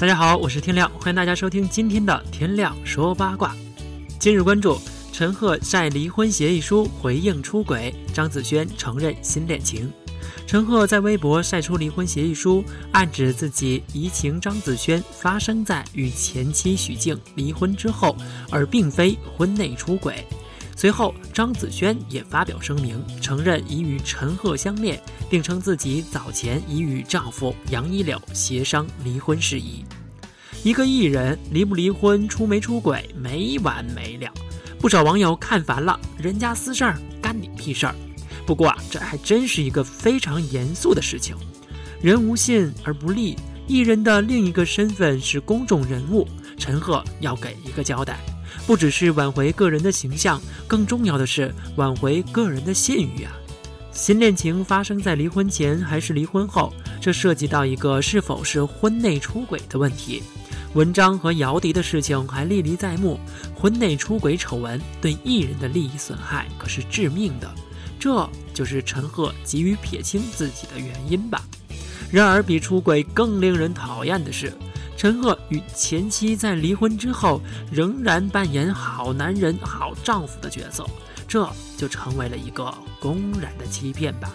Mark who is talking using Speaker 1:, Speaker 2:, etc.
Speaker 1: 大家好，我是天亮，欢迎大家收听今天的天亮说八卦。今日关注陈赫晒离婚协议书回应出轨，张子萱承认新恋情。陈赫在微博晒出离婚协议书，暗指自己移情张子萱发生在与前妻许静离婚之后，而并非婚内出轨。随后，张子萱也发表声明，承认已与陈赫相恋，并称自己早前已与丈夫杨一柳协商离婚事宜。一个艺人离不离婚、出没出轨，没完没了。不少网友看烦了，人家私事儿干你屁事儿。不过啊，这还真是一个非常严肃的事情。人无信而不立，艺人的另一个身份是公众人物，陈赫要给一个交代。不只是挽回个人的形象，更重要的是挽回个人的信誉啊！新恋情发生在离婚前还是离婚后，这涉及到一个是否是婚内出轨的问题。文章和姚笛的事情还历历在目，婚内出轨丑闻对艺人的利益损害可是致命的，这就是陈赫急于撇清自己的原因吧。然而，比出轨更令人讨厌的是。陈赫与前妻在离婚之后，仍然扮演好男人、好丈夫的角色，这就成为了一个公然的欺骗吧。